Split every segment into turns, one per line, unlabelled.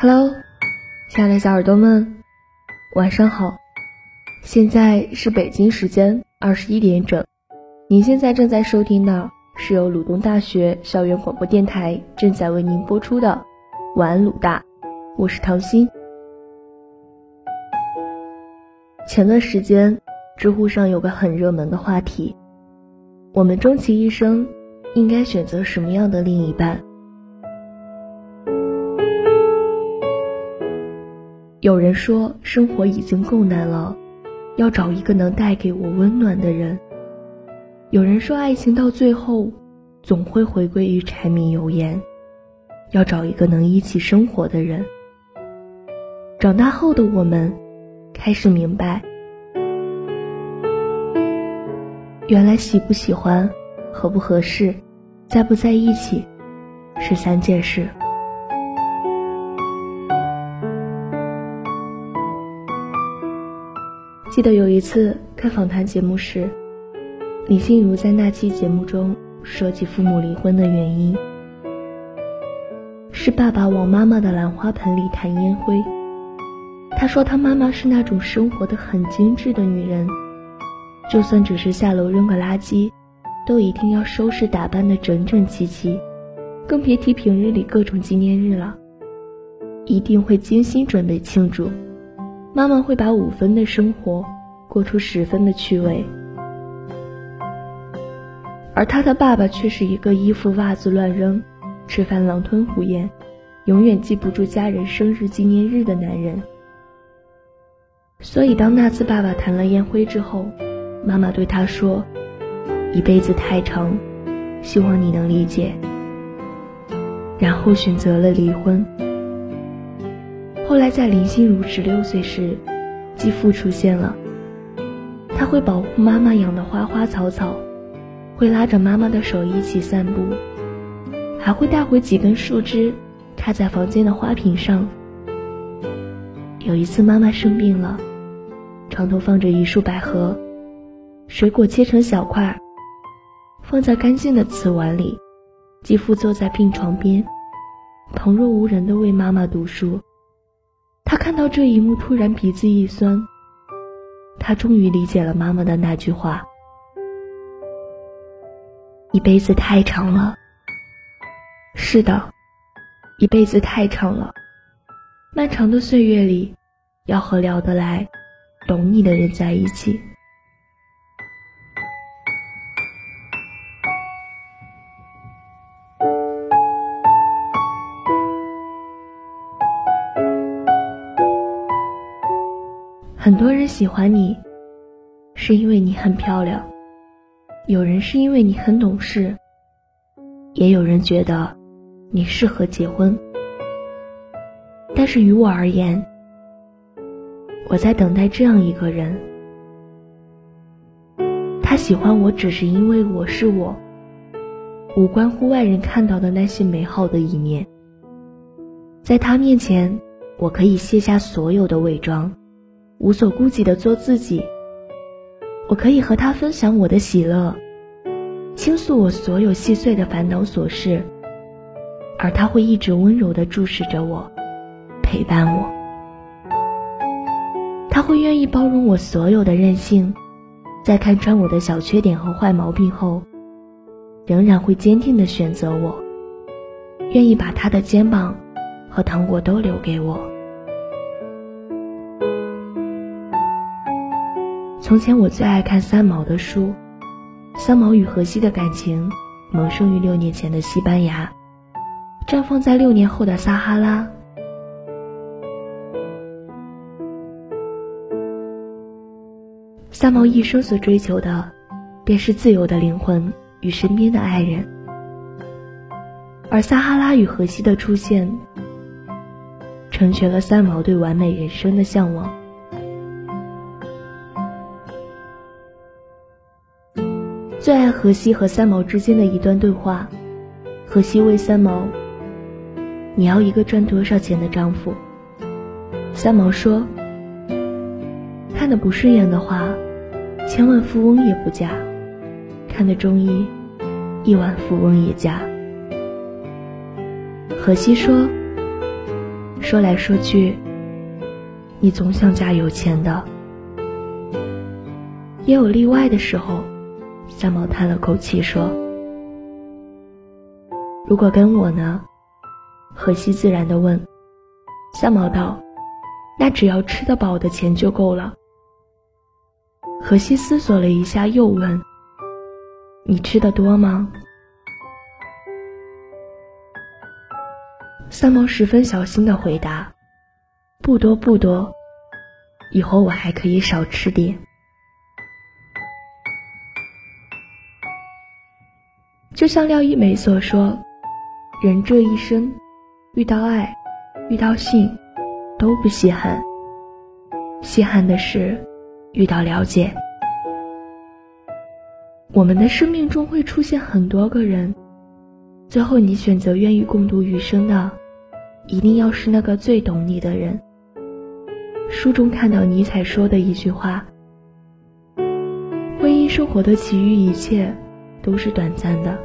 Hello，亲爱的小耳朵们，晚上好。现在是北京时间二十一点整。您现在正在收听的是由鲁东大学校园广播电台正在为您播出的《晚安鲁大》，我是唐心。前段时间，知乎上有个很热门的话题：我们终其一生应该选择什么样的另一半？有人说，生活已经够难了，要找一个能带给我温暖的人。有人说，爱情到最后总会回归于柴米油盐，要找一个能一起生活的人。长大后的我们，开始明白，原来喜不喜欢、合不合适、在不在一起，是三件事。记得有一次看访谈节目时，李心如在那期节目中说起父母离婚的原因，是爸爸往妈妈的兰花盆里弹烟灰。他说他妈妈是那种生活的很精致的女人，就算只是下楼扔个垃圾，都一定要收拾打扮的整整齐齐，更别提平日里各种纪念日了，一定会精心准备庆祝。妈妈会把五分的生活过出十分的趣味，而他的爸爸却是一个衣服袜子乱扔、吃饭狼吞虎咽、永远记不住家人生日纪念日的男人。所以，当那次爸爸弹了烟灰之后，妈妈对他说：“一辈子太长，希望你能理解。”然后选择了离婚。后来，在林心如十六岁时，继父出现了。他会保护妈妈养的花花草草，会拉着妈妈的手一起散步，还会带回几根树枝，插在房间的花瓶上。有一次，妈妈生病了，床头放着一束百合，水果切成小块，放在干净的瓷碗里。继父坐在病床边，旁若无人地为妈妈读书。他看到这一幕，突然鼻子一酸。他终于理解了妈妈的那句话：“一辈子太长了。”是的，一辈子太长了。漫长的岁月里，要和聊得来、懂你的人在一起。很多人喜欢你，是因为你很漂亮；有人是因为你很懂事，也有人觉得你适合结婚。但是于我而言，我在等待这样一个人。他喜欢我，只是因为我是我，无关乎外人看到的那些美好的一面。在他面前，我可以卸下所有的伪装。无所顾忌的做自己，我可以和他分享我的喜乐，倾诉我所有细碎的烦恼琐事，而他会一直温柔的注视着我，陪伴我。他会愿意包容我所有的任性，在看穿我的小缺点和坏毛病后，仍然会坚定的选择我，愿意把他的肩膀和糖果都留给我。从前我最爱看三毛的书，《三毛与荷西的感情》萌生于六年前的西班牙，绽放在六年后的撒哈拉。三毛一生所追求的，便是自由的灵魂与身边的爱人，而撒哈拉与荷西的出现，成全了三毛对完美人生的向往。最爱荷西和三毛之间的一段对话。荷西问三毛：“你要一个赚多少钱的丈夫？”三毛说：“看的不顺眼的话，千万富翁也不嫁；看得中意，亿万富翁也嫁。”荷西说：“说来说去，你总想嫁有钱的。也有例外的时候，三毛叹了口气说：“如果跟我呢？”荷西自然的问。三毛道：“那只要吃得饱的钱就够了。”荷西思索了一下，又问：“你吃的多吗？”三毛十分小心的回答：“不多不多，以后我还可以少吃点。”就像廖一梅所说：“人这一生，遇到爱，遇到性，都不稀罕。稀罕的是遇到了解。我们的生命中会出现很多个人，最后你选择愿意共度余生的。”一定要是那个最懂你的人。书中看到尼采说的一句话：“婚姻生活的其余一切都是短暂的，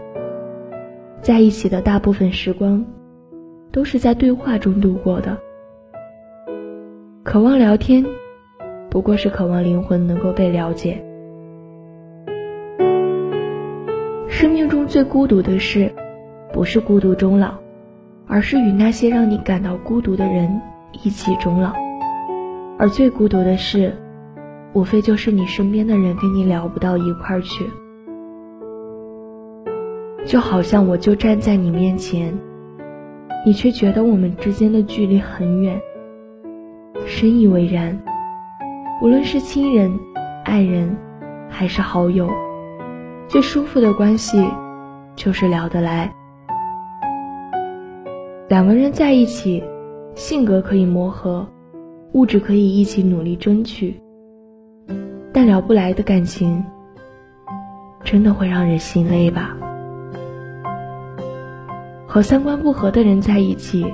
在一起的大部分时光都是在对话中度过的。渴望聊天，不过是渴望灵魂能够被了解。生命中最孤独的事，不是孤独终老。”而是与那些让你感到孤独的人一起终老，而最孤独的事，无非就是你身边的人跟你聊不到一块儿去。就好像我就站在你面前，你却觉得我们之间的距离很远。深以为然，无论是亲人、爱人，还是好友，最舒服的关系，就是聊得来。两个人在一起，性格可以磨合，物质可以一起努力争取，但聊不来的感情，真的会让人心累吧？和三观不合的人在一起，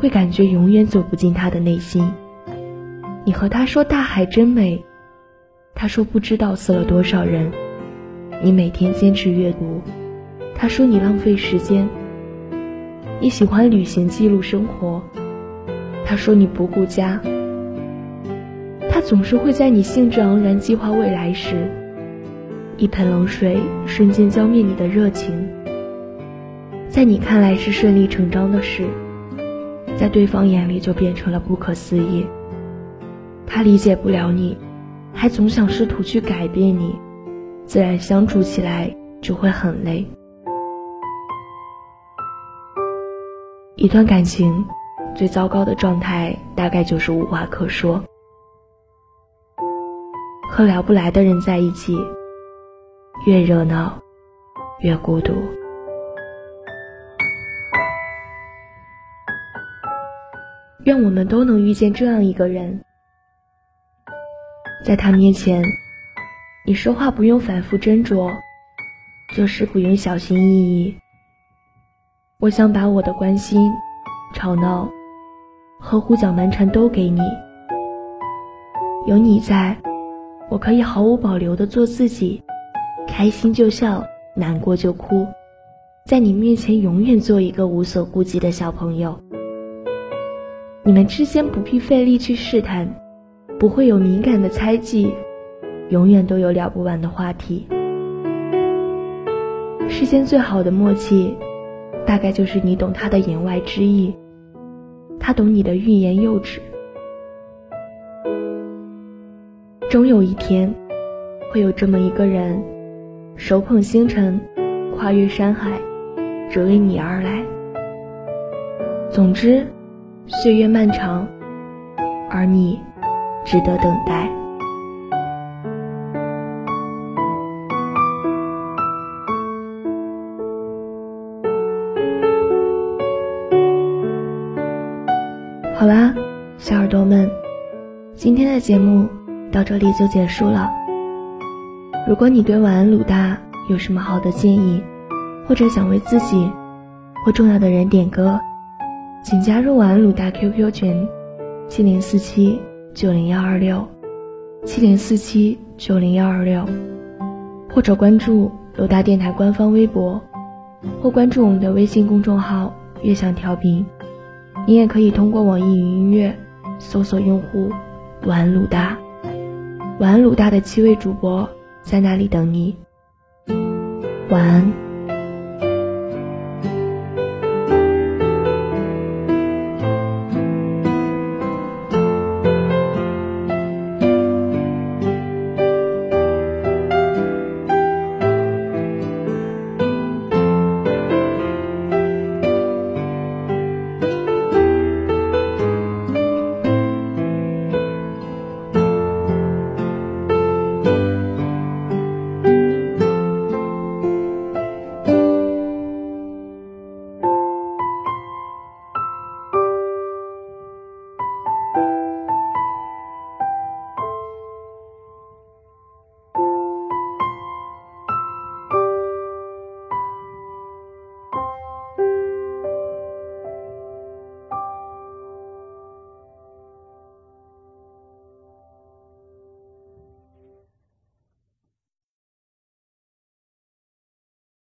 会感觉永远走不进他的内心。你和他说大海真美，他说不知道死了多少人。你每天坚持阅读，他说你浪费时间。你喜欢旅行记录生活，他说你不顾家。他总是会在你兴致盎然计划未来时，一盆冷水瞬间浇灭你的热情。在你看来是顺理成章的事，在对方眼里就变成了不可思议。他理解不了你，还总想试图去改变你，自然相处起来就会很累。一段感情最糟糕的状态，大概就是无话可说。和聊不来的人在一起，越热闹越孤独。愿我们都能遇见这样一个人，在他面前，你说话不用反复斟酌，做事不用小心翼翼。我想把我的关心、吵闹和胡搅蛮缠都给你。有你在，我可以毫无保留的做自己，开心就笑，难过就哭，在你面前永远做一个无所顾忌的小朋友。你们之间不必费力去试探，不会有敏感的猜忌，永远都有聊不完的话题。世间最好的默契。大概就是你懂他的言外之意，他懂你的欲言又止。终有一天，会有这么一个人，手捧星辰，跨越山海，只为你而来。总之，岁月漫长，而你，值得等待。好啦，小耳朵们，今天的节目到这里就结束了。如果你对晚安鲁大有什么好的建议，或者想为自己或重要的人点歌，请加入晚安鲁大 QQ 群：七零四七九零幺二六七零四七九零幺二六，或者关注鲁大电台官方微博，或关注我们的微信公众号“悦享调频”。你也可以通过网易云音乐搜索用户“晚安鲁大”，晚安鲁大的七位主播在那里等你。晚安。